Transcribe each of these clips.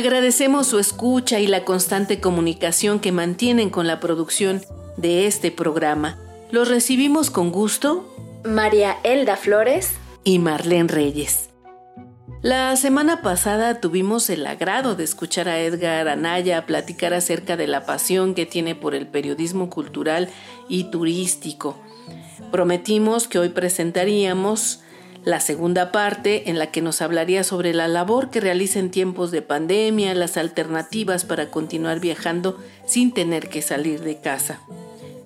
Agradecemos su escucha y la constante comunicación que mantienen con la producción de este programa. Los recibimos con gusto María Elda Flores y Marlene Reyes. La semana pasada tuvimos el agrado de escuchar a Edgar Anaya platicar acerca de la pasión que tiene por el periodismo cultural y turístico. Prometimos que hoy presentaríamos la segunda parte en la que nos hablaría sobre la labor que realiza en tiempos de pandemia, las alternativas para continuar viajando sin tener que salir de casa.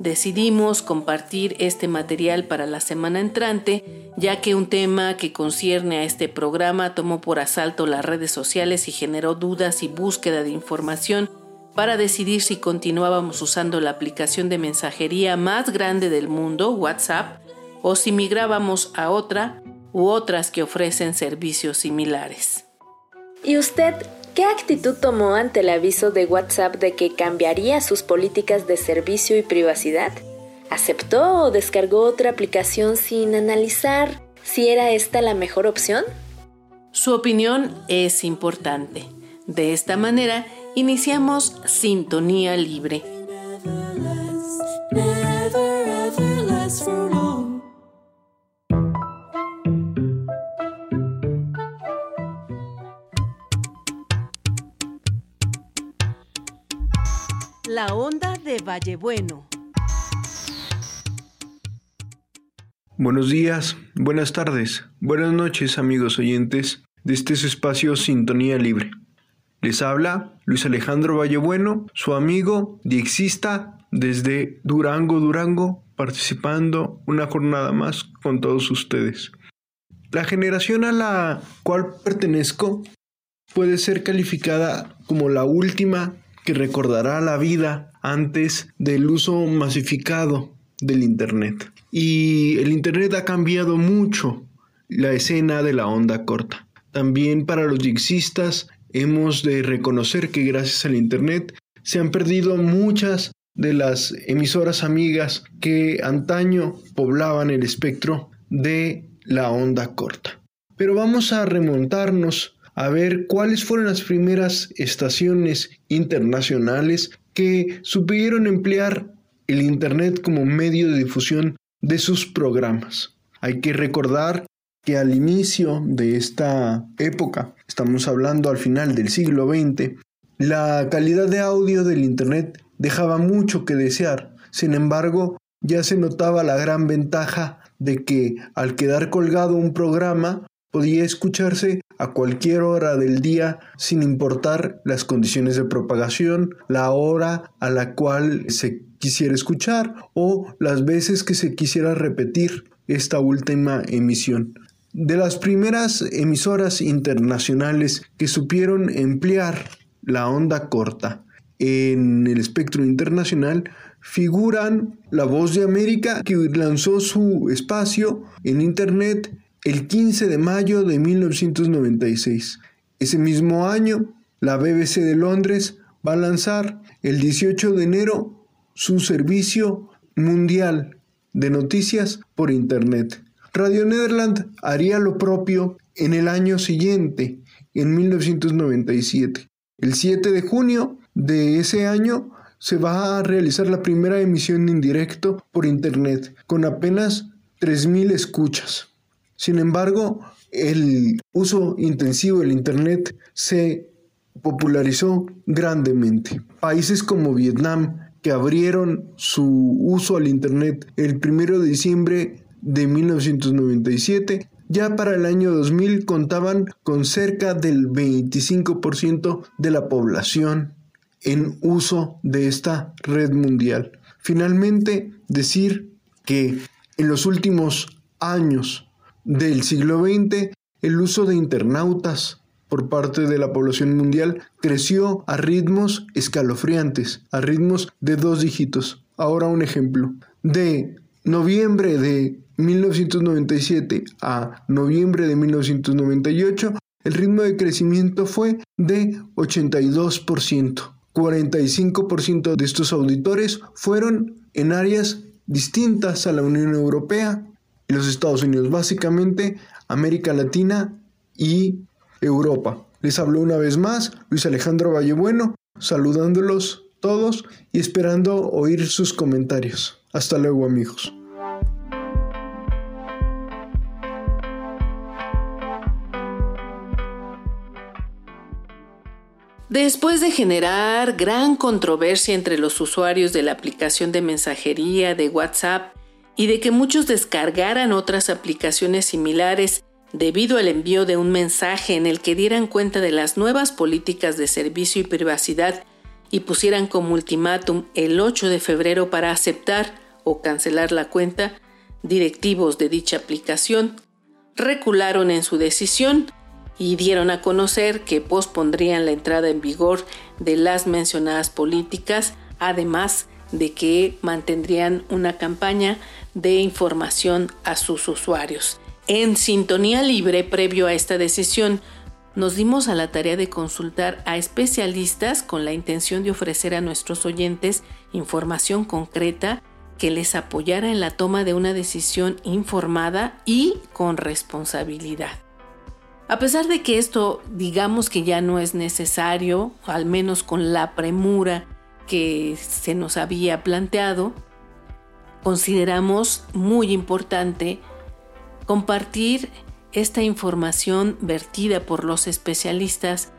Decidimos compartir este material para la semana entrante, ya que un tema que concierne a este programa tomó por asalto las redes sociales y generó dudas y búsqueda de información para decidir si continuábamos usando la aplicación de mensajería más grande del mundo, WhatsApp, o si migrábamos a otra u otras que ofrecen servicios similares. ¿Y usted qué actitud tomó ante el aviso de WhatsApp de que cambiaría sus políticas de servicio y privacidad? ¿Aceptó o descargó otra aplicación sin analizar si era esta la mejor opción? Su opinión es importante. De esta manera, iniciamos Sintonía Libre. La onda de Vallebueno. Buenos días, buenas tardes, buenas noches amigos oyentes de este espacio Sintonía Libre. Les habla Luis Alejandro Vallebueno, su amigo diexista desde Durango, Durango, participando una jornada más con todos ustedes. La generación a la cual pertenezco puede ser calificada como la última que recordará la vida antes del uso masificado del Internet. Y el Internet ha cambiado mucho la escena de la onda corta. También para los dixistas hemos de reconocer que gracias al Internet se han perdido muchas de las emisoras amigas que antaño poblaban el espectro de la onda corta. Pero vamos a remontarnos a ver cuáles fueron las primeras estaciones internacionales que supieron emplear el Internet como medio de difusión de sus programas. Hay que recordar que al inicio de esta época, estamos hablando al final del siglo XX, la calidad de audio del Internet dejaba mucho que desear. Sin embargo, ya se notaba la gran ventaja de que al quedar colgado un programa podía escucharse a cualquier hora del día sin importar las condiciones de propagación, la hora a la cual se quisiera escuchar o las veces que se quisiera repetir esta última emisión. De las primeras emisoras internacionales que supieron emplear la onda corta en el espectro internacional figuran La Voz de América que lanzó su espacio en Internet el 15 de mayo de 1996. Ese mismo año, la BBC de Londres va a lanzar el 18 de enero su servicio mundial de noticias por Internet. Radio Nederland haría lo propio en el año siguiente, en 1997. El 7 de junio de ese año se va a realizar la primera emisión en directo por Internet, con apenas 3.000 escuchas. Sin embargo, el uso intensivo del Internet se popularizó grandemente. Países como Vietnam, que abrieron su uso al Internet el 1 de diciembre de 1997, ya para el año 2000 contaban con cerca del 25% de la población en uso de esta red mundial. Finalmente, decir que en los últimos años del siglo XX el uso de internautas por parte de la población mundial creció a ritmos escalofriantes, a ritmos de dos dígitos. Ahora un ejemplo. De noviembre de 1997 a noviembre de 1998, el ritmo de crecimiento fue de 82%. 45% de estos auditores fueron en áreas distintas a la Unión Europea los Estados Unidos, básicamente América Latina y Europa. Les hablo una vez más Luis Alejandro Vallebueno, saludándolos todos y esperando oír sus comentarios. Hasta luego amigos. Después de generar gran controversia entre los usuarios de la aplicación de mensajería de WhatsApp y de que muchos descargaran otras aplicaciones similares debido al envío de un mensaje en el que dieran cuenta de las nuevas políticas de servicio y privacidad y pusieran como ultimátum el 8 de febrero para aceptar o cancelar la cuenta, directivos de dicha aplicación recularon en su decisión y dieron a conocer que pospondrían la entrada en vigor de las mencionadas políticas, además de que mantendrían una campaña de información a sus usuarios. En sintonía libre previo a esta decisión, nos dimos a la tarea de consultar a especialistas con la intención de ofrecer a nuestros oyentes información concreta que les apoyara en la toma de una decisión informada y con responsabilidad. A pesar de que esto digamos que ya no es necesario, al menos con la premura que se nos había planteado, consideramos muy importante compartir esta información vertida por los especialistas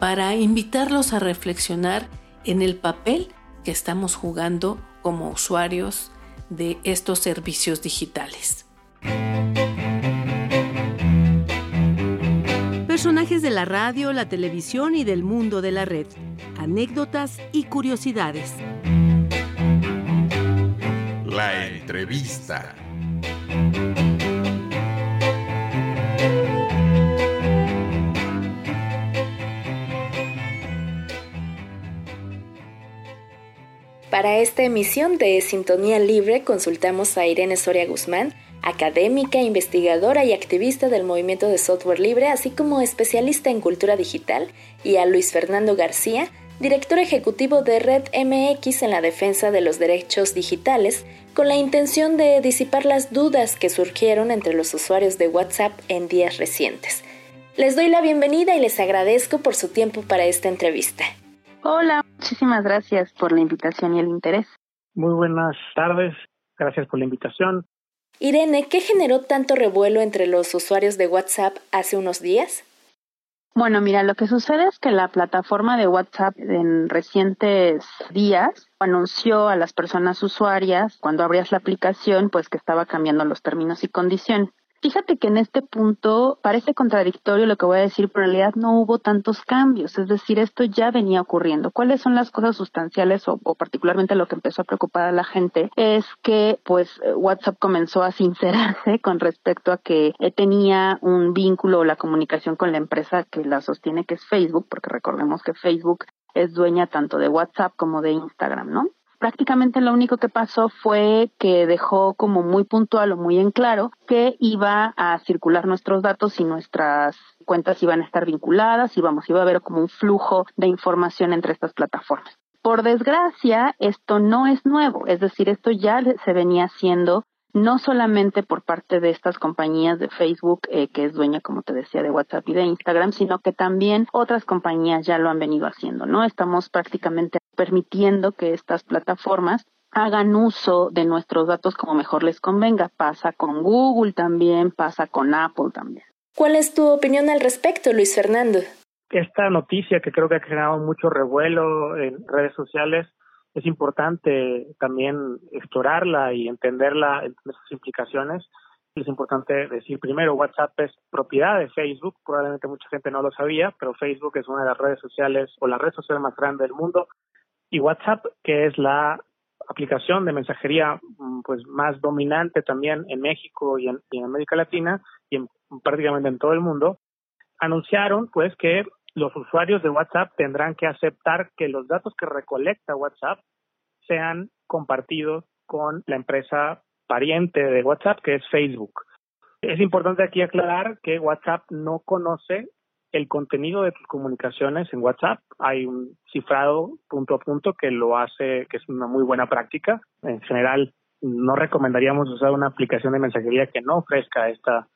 para invitarlos a reflexionar en el papel que estamos jugando como usuarios de estos servicios digitales. Personajes de la radio, la televisión y del mundo de la red. Anécdotas y curiosidades. La entrevista. Para esta emisión de Sintonía Libre consultamos a Irene Soria Guzmán, académica, investigadora y activista del movimiento de software libre, así como especialista en cultura digital, y a Luis Fernando García, director ejecutivo de Red MX en la defensa de los derechos digitales, con la intención de disipar las dudas que surgieron entre los usuarios de WhatsApp en días recientes. Les doy la bienvenida y les agradezco por su tiempo para esta entrevista. Hola, muchísimas gracias por la invitación y el interés. Muy buenas tardes, gracias por la invitación. Irene, ¿qué generó tanto revuelo entre los usuarios de WhatsApp hace unos días? Bueno, mira, lo que sucede es que la plataforma de WhatsApp en recientes días anunció a las personas usuarias cuando abrías la aplicación pues que estaba cambiando los términos y condiciones. Fíjate que en este punto parece contradictorio lo que voy a decir, pero en realidad no hubo tantos cambios, es decir, esto ya venía ocurriendo. ¿Cuáles son las cosas sustanciales o, particularmente lo que empezó a preocupar a la gente? Es que pues WhatsApp comenzó a sincerarse con respecto a que tenía un vínculo o la comunicación con la empresa que la sostiene, que es Facebook, porque recordemos que Facebook es dueña tanto de WhatsApp como de Instagram, ¿no? Prácticamente lo único que pasó fue que dejó como muy puntual o muy en claro que iba a circular nuestros datos y nuestras cuentas iban a estar vinculadas y iba a haber como un flujo de información entre estas plataformas. Por desgracia, esto no es nuevo, es decir, esto ya se venía haciendo no solamente por parte de estas compañías de Facebook, eh, que es dueña, como te decía, de WhatsApp y de Instagram, sino que también otras compañías ya lo han venido haciendo, ¿no? Estamos prácticamente permitiendo que estas plataformas hagan uso de nuestros datos como mejor les convenga. Pasa con Google también, pasa con Apple también. ¿Cuál es tu opinión al respecto, Luis Fernando? Esta noticia que creo que ha generado mucho revuelo en redes sociales es importante también explorarla y entenderla, sus implicaciones. Es importante decir primero, WhatsApp es propiedad de Facebook, probablemente mucha gente no lo sabía, pero Facebook es una de las redes sociales o la red social más grande del mundo y WhatsApp, que es la aplicación de mensajería mm, pues más dominante también en México y en, América Latina y prácticamente en todo el mundo, anunciaron pues que los usuarios de WhatsApp tendrán que aceptar que los datos que recolecta WhatsApp sean compartidos con la empresa pariente de WhatsApp, que es Facebook. Es importante aquí aclarar que WhatsApp no conoce el contenido de tus comunicaciones en WhatsApp. Hay un cifrado punto a punto que lo hace, que es una muy buena práctica. En general, no recomendaríamos usar una aplicación de mensajería que no ofrezca esta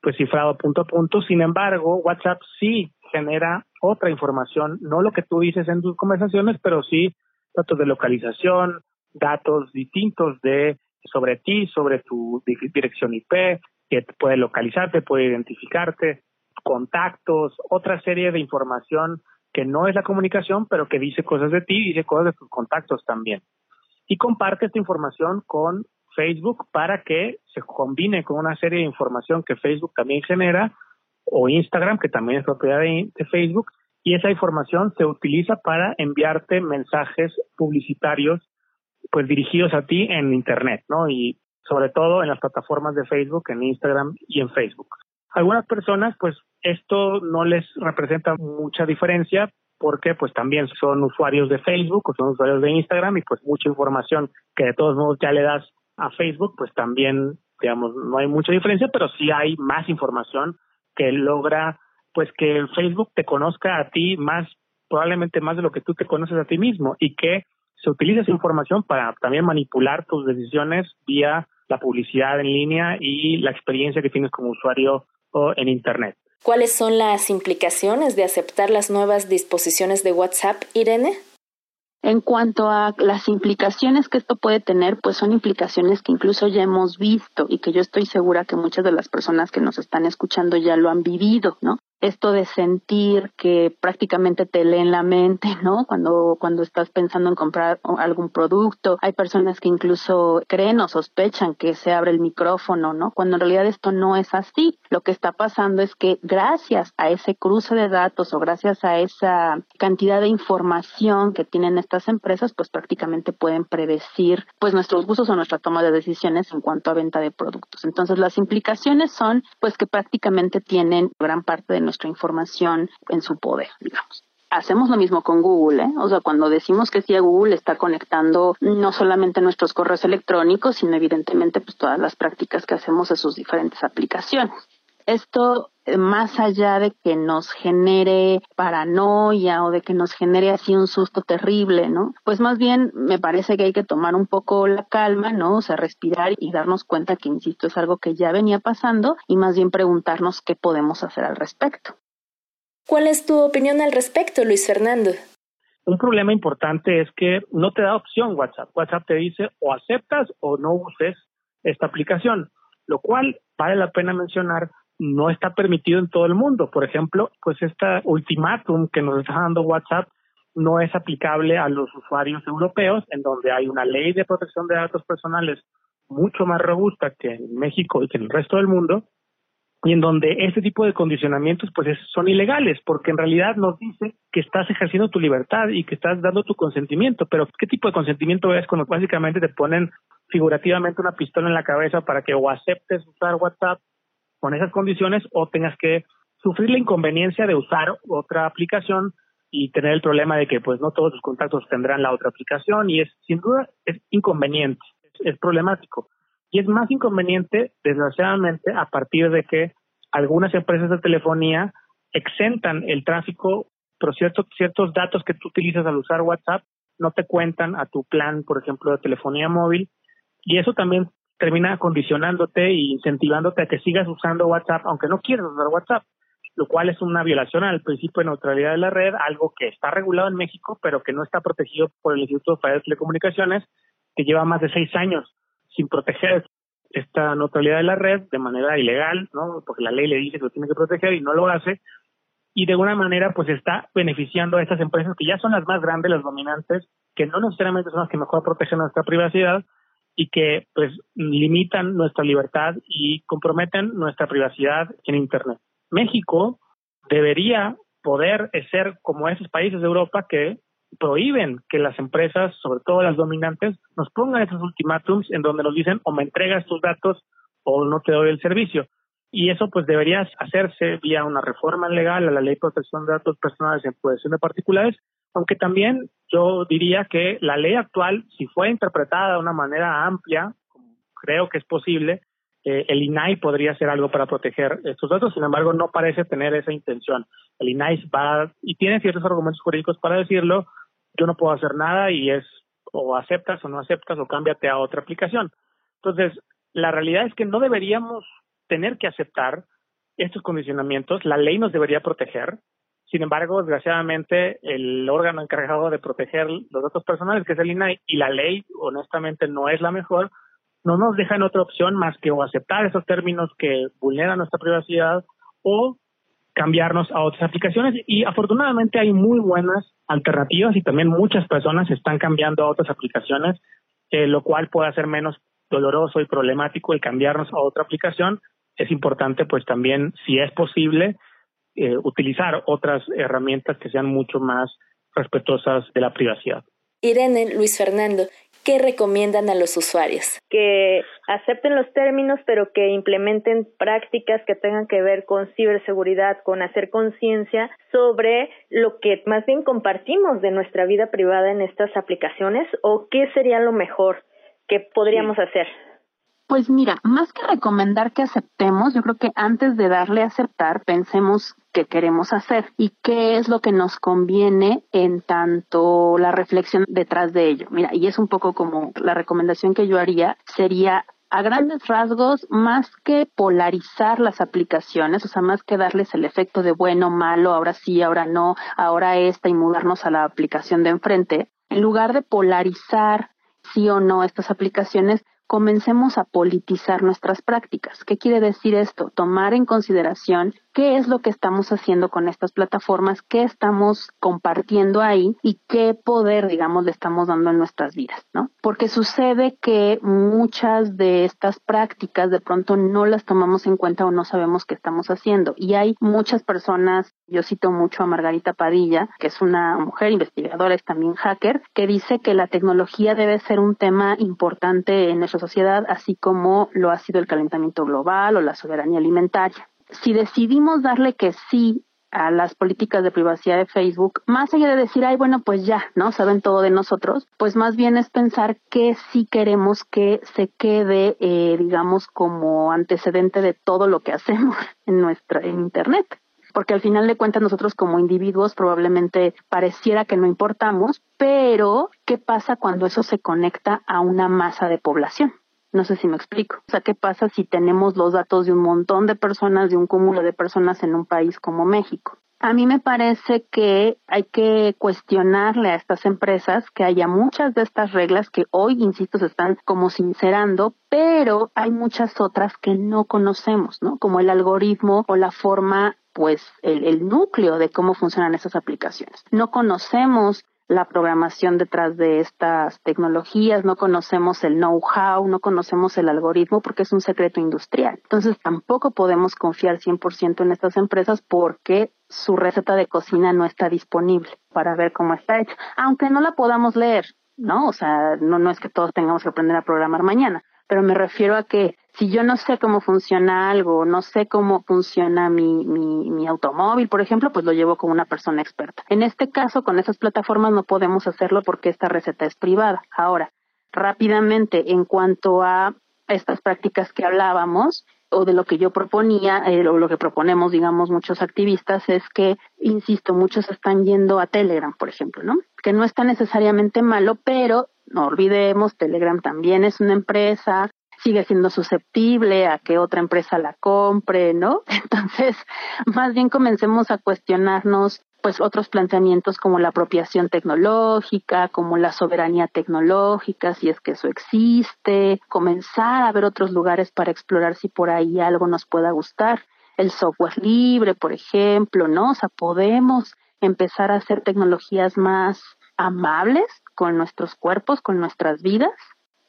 pues cifrado punto a punto. Sin embargo, WhatsApp sí genera otra información, no lo que tú dices en tus conversaciones, pero sí datos de localización, datos distintos de sobre ti, sobre tu dirección IP, que puede localizarte, puede identificarte, contactos, otra serie de información que no es la comunicación, pero que dice cosas de ti, dice cosas de tus contactos también. Y comparte esta información con Facebook para que se combine con una serie de información que Facebook también genera o Instagram, que también es propiedad de, Facebook, y esa información se utiliza para enviarte mensajes publicitarios pues dirigidos a ti en internet, ¿no? Y sobre todo en las plataformas de Facebook, en Instagram y en Facebook. Algunas personas pues esto no les representa mucha diferencia porque pues también son usuarios de Facebook o son usuarios de Instagram y pues mucha información que de todos modos ya le das a Facebook pues también digamos no hay mucha diferencia pero sí hay más información que logra pues que Facebook te conozca a ti más probablemente más de lo que tú te conoces a ti mismo y que se utiliza esa información para también manipular tus decisiones vía la publicidad en línea y la experiencia que tienes como usuario en Internet. ¿Cuáles son las implicaciones de aceptar las nuevas disposiciones de WhatsApp, Irene? En cuanto a las implicaciones que esto puede tener, pues son implicaciones que incluso ya hemos visto y que yo estoy segura que muchas de las personas que nos están escuchando ya lo han vivido, ¿no? Esto de sentir que prácticamente te leen la mente, ¿no? Cuando, cuando estás pensando en comprar algún producto, hay personas que incluso creen o sospechan que se abre el micrófono, ¿no? Cuando en realidad esto no es así. Lo que está pasando es que gracias a ese cruce de datos o gracias a esa cantidad de información que tienen estas empresas, pues prácticamente pueden predecir pues nuestros gustos o nuestra toma de decisiones en cuanto a venta de productos. Entonces las implicaciones son pues que prácticamente tienen gran parte de nuestra información en su poder, digamos hacemos lo mismo con Google, ¿eh? O sea, cuando decimos que sí a Google está conectando no solamente nuestros correos electrónicos, sino evidentemente pues todas las prácticas que hacemos a sus diferentes aplicaciones. Esto eh, más allá de que nos genere paranoia o de que nos genere así un susto terrible, ¿no? Pues más bien me parece que hay que tomar un poco la calma, ¿no? O sea, respirar y darnos cuenta que, insisto, es algo que ya venía pasando y más bien preguntarnos qué podemos hacer al respecto. ¿Cuál es tu opinión al respecto, Luis Fernando? Un problema importante es que no te da opción WhatsApp. WhatsApp te dice o aceptas o no uses esta aplicación, lo cual vale la pena mencionar no está permitido en todo el mundo. Por ejemplo, pues esta ultimátum que nos está dando WhatsApp no es aplicable a los usuarios europeos, en donde hay una ley de protección de datos personales mucho más robusta que en México y que en el resto del mundo, y en donde este tipo de condicionamientos pues son ilegales porque en realidad nos dice que estás ejerciendo tu libertad y que estás dando tu consentimiento, pero ¿qué tipo de consentimiento es cuando básicamente te ponen figurativamente una pistola en la cabeza para que o aceptes usar WhatsApp con esas condiciones o tengas que sufrir la inconveniencia de usar otra aplicación y tener el problema de que pues no todos tus contactos tendrán la otra aplicación y es sin duda es inconveniente, es problemático. Y es más inconveniente, desgraciadamente, a partir de que algunas empresas de telefonía exentan el tráfico, pero ciertos, ciertos datos que tú utilizas al usar WhatsApp no te cuentan a tu plan, por ejemplo, de telefonía móvil. Y eso también termina condicionándote e incentivándote a que sigas usando WhatsApp, aunque no quieras usar WhatsApp, lo cual es una violación al principio de neutralidad de la red, algo que está regulado en México, pero que no está protegido por el Instituto Federal de Telecomunicaciones, que lleva más de seis años sin proteger esta neutralidad de la red de manera ilegal, ¿no? Porque la ley le dice que lo tiene que proteger y no lo hace. Y de alguna manera, pues está beneficiando a estas empresas que ya son las más grandes, las dominantes, que no necesariamente son las que mejor protegen nuestra privacidad y que pues limitan nuestra libertad y comprometen nuestra privacidad en Internet. México debería poder ser como esos países de Europa que prohíben que las empresas, sobre todo las dominantes, nos pongan esos ultimátums en donde nos dicen o me entregas tus datos o no te doy el servicio. Y eso pues debería hacerse vía una reforma legal a la Ley de Protección de Datos Personales en posesión de particulares, aunque también yo diría que la ley actual, si fue interpretada de una manera amplia, como creo que es posible, eh, el INAI podría hacer algo para proteger estos datos, sin embargo no parece tener esa intención. El INAI va y tiene ciertos argumentos jurídicos para decirlo, yo no puedo hacer nada y es o aceptas o no aceptas o cámbiate a otra aplicación. Entonces, la realidad es que no deberíamos tener que aceptar estos condicionamientos, la ley nos debería proteger. Sin embargo, desgraciadamente, el órgano encargado de proteger los datos personales, que es el INAI, y la ley, honestamente, no es la mejor, no nos dejan otra opción más que o aceptar esos términos que vulneran nuestra privacidad o cambiarnos a otras aplicaciones y afortunadamente hay muy buenas alternativas y también muchas personas están cambiando a otras aplicaciones, eh, lo cual puede hacer menos doloroso y problemático el cambiarnos a otra aplicación. Es importante pues también, si es posible, eh, utilizar otras herramientas que sean mucho más respetuosas de la privacidad. Irene, Luis Fernando, ¿qué recomiendan a los usuarios? Que acepten los términos, pero que implementen prácticas que tengan que ver con ciberseguridad, con hacer conciencia sobre lo que más bien compartimos de nuestra vida privada en estas aplicaciones o qué sería lo mejor que podríamos hacer. Pues mira, más que recomendar que aceptemos, yo creo que antes de darle a aceptar, pensemos qué queremos hacer y qué es lo que nos conviene en tanto la reflexión detrás de ello. Mira, y es un poco como la recomendación que yo haría sería a grandes rasgos, más que polarizar las aplicaciones, o sea, más que darles el efecto de bueno, malo, ahora sí, ahora no, ahora esta y mudarnos a la aplicación de enfrente, en lugar de polarizar sí o no estas aplicaciones, comencemos a politizar nuestras prácticas. ¿Qué quiere decir esto? Tomar en consideración qué es lo que estamos haciendo con estas plataformas, qué estamos compartiendo ahí y qué poder, digamos, le estamos dando en nuestras vidas, ¿no? Porque sucede que muchas de estas prácticas de pronto no las tomamos en cuenta o no sabemos qué estamos haciendo. Y hay muchas personas, yo cito mucho a Margarita Padilla, que es una mujer investigadora, es también hacker, que dice que la tecnología debe ser un tema importante en nuestra sociedad, así como lo ha sido el calentamiento global o la soberanía alimentaria si decidimos darle que sí a las políticas de privacidad de Facebook, más allá de decir, ay, bueno, pues ya, ¿no? Saben todo de nosotros, pues más bien es pensar que sí queremos que se quede, eh, digamos, como antecedente de todo lo que hacemos en nuestra, en Internet. Porque al final de cuentas nosotros como individuos probablemente pareciera que no importamos, pero ¿qué pasa cuando eso se conecta a una masa de población? No sé si me explico. O sea, ¿qué pasa si tenemos los datos de un montón de personas, de un cúmulo de personas en un país como México? A mí me parece que hay que cuestionarle a estas empresas que haya muchas de estas reglas que hoy, insisto, se están como sincerando, pero hay muchas otras que no conocemos, ¿no? Como el algoritmo o la forma pues el, núcleo de cómo funcionan esas aplicaciones. No conocemos la programación detrás de estas tecnologías, no conocemos el know-how, no conocemos el algoritmo porque es un secreto industrial. Entonces tampoco podemos confiar 100% en estas empresas porque su receta de cocina no está disponible para ver cómo está hecha, aunque no la podamos leer, ¿no? O sea, no, no es que todos tengamos que aprender a programar mañana, pero me refiero a que si yo no sé cómo funciona algo, no sé cómo funciona mi, mi, mi, automóvil, por ejemplo, pues lo llevo con una persona experta. En este caso, con esas plataformas no podemos hacerlo porque esta receta es privada. Ahora, rápidamente, en cuanto a estas prácticas que hablábamos, o de lo que yo proponía, eh, o lo que proponemos, digamos, muchos activistas, es que, insisto, muchos están yendo a Telegram, por ejemplo, ¿no? Que no está necesariamente malo, pero no olvidemos, Telegram también es una empresa, sigue siendo susceptible a que otra empresa la compre, ¿no? Entonces, más bien comencemos a cuestionarnos pues otros planteamientos como la apropiación tecnológica, como la soberanía tecnológica, si es que eso existe, comenzar a ver otros lugares para explorar si por ahí algo nos pueda gustar, el software libre, por ejemplo, ¿no? O sea, podemos empezar a hacer tecnologías más amables con nuestros cuerpos, con nuestras vidas,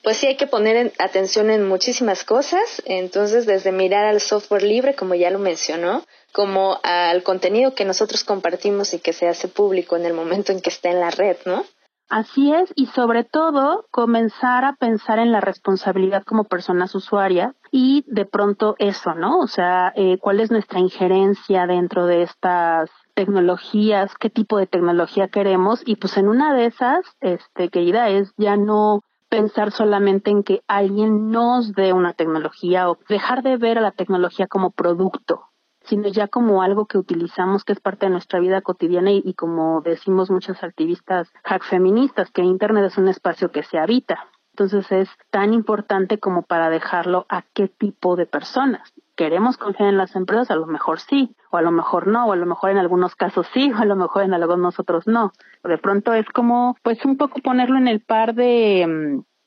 Pues sí, hay que poner atención en muchísimas cosas, entonces desde mirar al software libre, como ya lo mencionó, como al contenido que nosotros compartimos y que se hace público en el momento en que está en la red, ¿no? Así es, y sobre todo comenzar a pensar en la responsabilidad como personas usuarias y de pronto eso, ¿no? O sea, eh, cuál es nuestra injerencia dentro de estas tecnologías, qué tipo de tecnología queremos y pues en una de esas, este, querida, es ya no pensar solamente en que alguien nos dé una tecnología o dejar de ver a la tecnología como producto, sino ya como algo que utilizamos que es parte de nuestra vida cotidiana y, como decimos muchas activistas hack feministas, que Internet es un espacio que se habita. Entonces es tan importante como para dejarlo a qué tipo de personas. ¿Queremos confiar en las empresas? A lo mejor sí, o a lo mejor no, o a lo mejor en algunos casos sí, o a lo mejor en algunos otros no. De pronto es como, pues un poco ponerlo en el par de,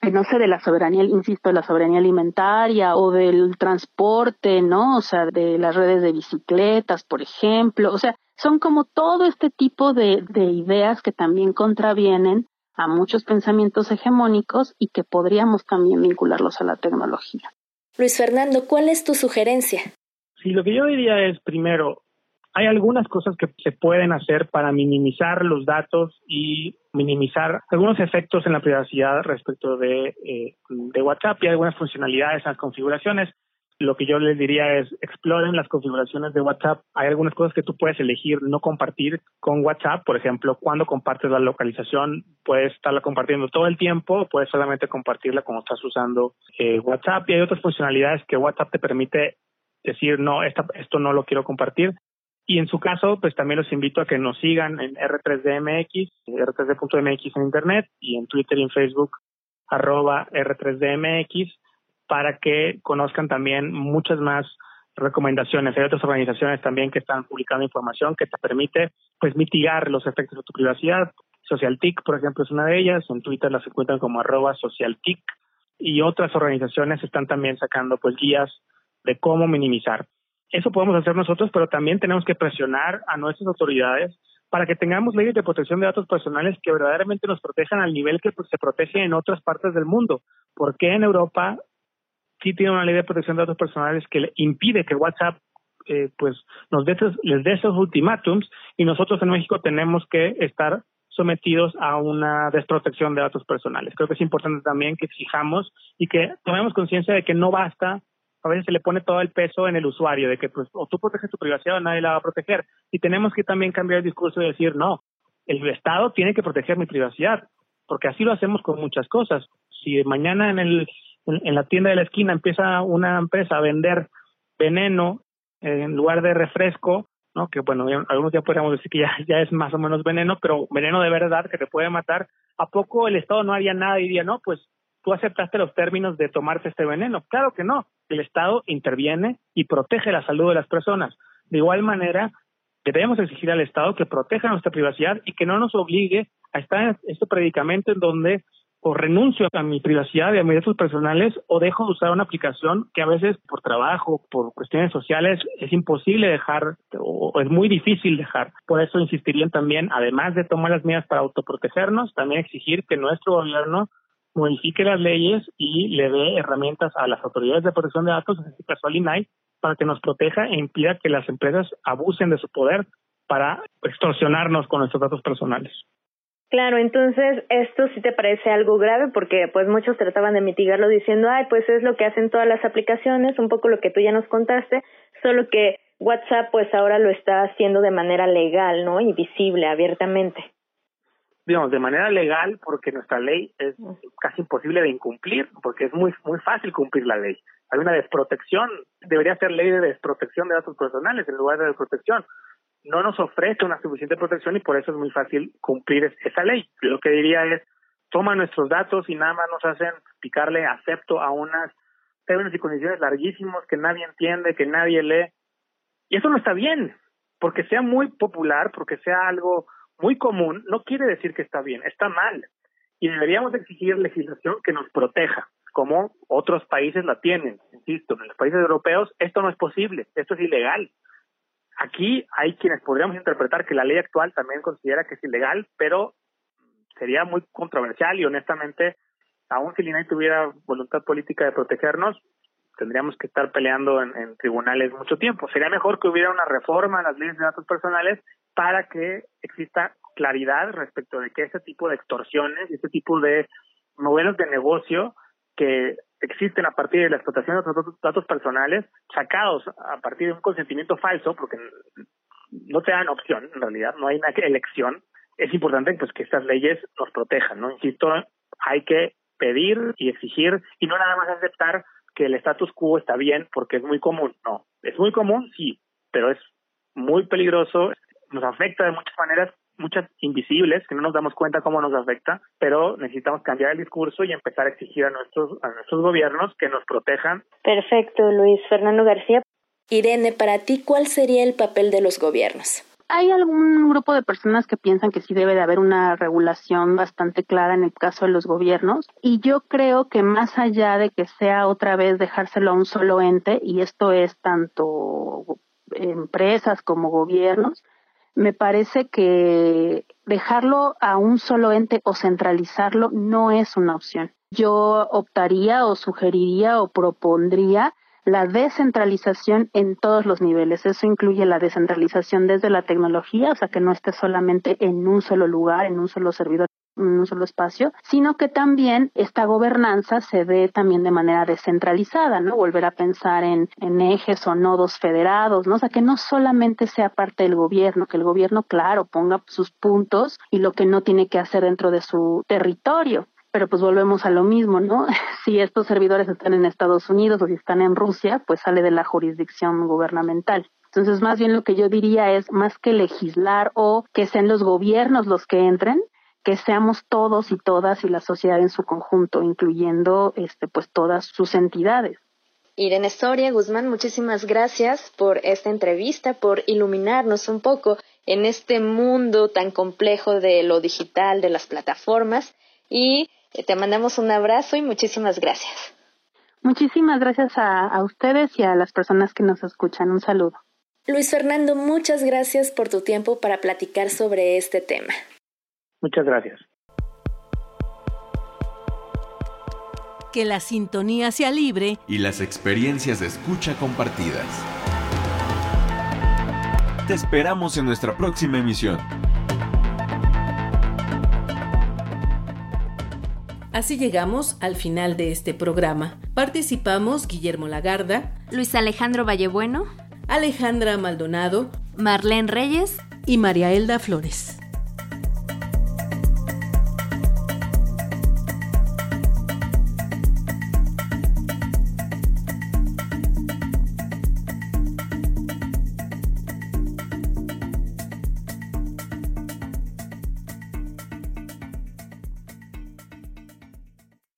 mm, no sé, de la soberanía, insisto, de la soberanía alimentaria o del transporte, ¿no? O sea, de las redes de bicicletas, por ejemplo. O sea, son como todo este tipo de, de ideas que también contravienen a muchos pensamientos hegemónicos y que podríamos también vincularlos a la tecnología. Luis Fernando, ¿cuál es tu sugerencia? Sí, lo que yo diría es, primero, hay algunas cosas que se pueden hacer para minimizar los datos y minimizar algunos efectos en la privacidad respecto de, eh, de WhatsApp y algunas funcionalidades en las configuraciones. Lo que yo les diría es exploren las configuraciones de WhatsApp. Hay algunas cosas que tú puedes elegir no compartir con WhatsApp. Por ejemplo, cuando compartes la localización, puedes estarla compartiendo todo el tiempo, puedes solamente compartirla cuando estás usando eh, WhatsApp. Y hay otras funcionalidades que WhatsApp te permite decir, no, esto no lo quiero compartir. Y en su caso, pues también los invito a que nos sigan en R3DMX, R3D.mx en Internet y en Twitter y en Facebook, arroba R3DMX, para que conozcan también muchas más recomendaciones. Hay otras organizaciones también que están publicando información que te permite pues mitigar los efectos de tu privacidad. SocialTIC, por ejemplo, es una de ellas. En Twitter las encuentran como arroba SocialTIC. Y otras organizaciones están también sacando pues guías de cómo minimizar. Eso podemos hacer nosotros, pero también tenemos que presionar a nuestras autoridades para que tengamos leyes de protección de datos personales que verdaderamente nos protejan al nivel que pues, se protege en otras partes del mundo. ¿Por qué en Europa sí tiene una ley de protección de datos personales que impide que WhatsApp eh, pues nos dé les dé esos ultimátums y nosotros en México tenemos que estar sometidos a una desprotección de datos personales. Creo que es importante también que exijamos y que tomemos conciencia de que no basta a veces se le pone todo el peso en el usuario, de que pues o tú proteges tu privacidad o nadie la va a proteger. Y tenemos que también cambiar el discurso y decir, no, el Estado tiene que proteger mi privacidad, porque así lo hacemos con muchas cosas. Si mañana en, el, en, la tienda de la esquina empieza una empresa a vender veneno en lugar de refresco, ¿no? que bueno, algunos ya podríamos decir que ya, ya es más o menos veneno, pero veneno de verdad que te puede matar, ¿a poco el Estado no haría nada y diría, no, pues tú aceptaste los términos de tomarte este veneno? Claro que no el Estado interviene y protege la salud de las personas. De igual manera, debemos exigir al Estado que proteja nuestra privacidad y que no nos obligue a estar en este predicamento en donde o renuncio a mi privacidad y a mis datos personales o dejo de usar una aplicación que a veces por trabajo, por cuestiones sociales es imposible dejar o es muy difícil dejar. Por eso insistirían también, además de tomar las medidas para autoprotegernos, también exigir que nuestro gobierno modifique las leyes y le dé herramientas a las autoridades de protección de datos, en este caso al INAI, para que nos proteja e impida que las empresas abusen de su poder para extorsionarnos con nuestros datos personales. Claro, entonces esto sí te parece algo grave porque pues muchos trataban de mitigarlo diciendo, ay, pues es lo que hacen todas las aplicaciones, un poco lo que tú ya nos contaste, solo que WhatsApp pues ahora lo está haciendo de manera legal, ¿no? Y visible, abiertamente digamos, de manera legal, porque nuestra ley es casi imposible de incumplir, porque es muy, muy fácil cumplir la ley. Hay una desprotección, debería ser ley de desprotección de datos personales en lugar de desprotección. No nos ofrece una suficiente protección y por eso es muy fácil cumplir esa ley. Lo que diría es, toma nuestros datos y nada más nos hacen picarle acepto a unas términos y condiciones larguísimos que nadie entiende, que nadie lee. Y eso no está bien, porque sea muy popular, porque sea algo muy común no quiere decir que está bien, está mal. Y deberíamos exigir legislación que nos proteja, como otros países la tienen. Insisto, en los países europeos esto no es posible, esto es ilegal. Aquí hay quienes podríamos interpretar que la ley actual también considera que es ilegal, pero sería muy controversial y honestamente aún si el tuviera voluntad política de protegernos, tendríamos que estar peleando en, tribunales mucho tiempo. Sería mejor que hubiera una reforma en las leyes de datos personales para que exista claridad respecto de que ese tipo de extorsiones y ese tipo de modelos de negocio que existen a partir de la explotación de los datos personales sacados a partir de un consentimiento falso, porque no te dan opción, en realidad, no hay una elección, es importante pues que estas leyes nos protejan, ¿no? Insisto, hay que pedir y exigir y no nada más aceptar que el status quo está bien porque es muy común, no, es muy común, sí, pero es muy peligroso, nos afecta de muchas maneras muchas invisibles que no nos damos cuenta cómo nos afecta, pero necesitamos cambiar el discurso y empezar a exigir a nuestros a nuestros gobiernos que nos protejan. Perfecto, Luis Fernando García. Irene, para ti, ¿cuál sería el papel de los gobiernos? Hay algún grupo de personas que piensan que sí debe de haber una regulación bastante clara en el caso de los gobiernos y yo creo que más allá de que sea otra vez dejárselo a un solo ente y esto es tanto empresas como gobiernos, me parece que dejarlo a un solo ente o centralizarlo no es una opción. Yo optaría o sugeriría o propondría la descentralización en todos los niveles. Eso incluye la descentralización desde la tecnología, o sea, que no esté solamente en un solo lugar, en un solo servidor un solo espacio, sino que también esta gobernanza se dé también de manera descentralizada, ¿no? Volver a pensar en, en ejes o nodos federados, ¿no? O sea, que no solamente sea parte del gobierno, que el gobierno, claro, ponga sus puntos y lo que no tiene que hacer dentro de su territorio, pero pues volvemos a lo mismo, ¿no? Si estos servidores están en Estados Unidos o si están en Rusia, pues sale de la jurisdicción gubernamental. Entonces, más bien lo que yo diría es, más que legislar o que sean los gobiernos los que entren, que seamos todos y todas y la sociedad en su conjunto, incluyendo este, pues todas sus entidades. Irene Soria Guzmán, muchísimas gracias por esta entrevista, por iluminarnos un poco en este mundo tan complejo de lo digital, de las plataformas y te mandamos un abrazo y muchísimas gracias. Muchísimas gracias a, ustedes y a las personas que nos escuchan. Un saludo. Luis Fernando, muchas gracias por tu tiempo para platicar sobre este tema. Muchas gracias. Que la sintonía sea libre y las experiencias de escucha compartidas. Te esperamos en nuestra próxima emisión. Así llegamos al final de este programa. Participamos Guillermo Lagarda, Luis Alejandro Vallebueno, Alejandra Maldonado, Marlene Reyes y María Elda Flores.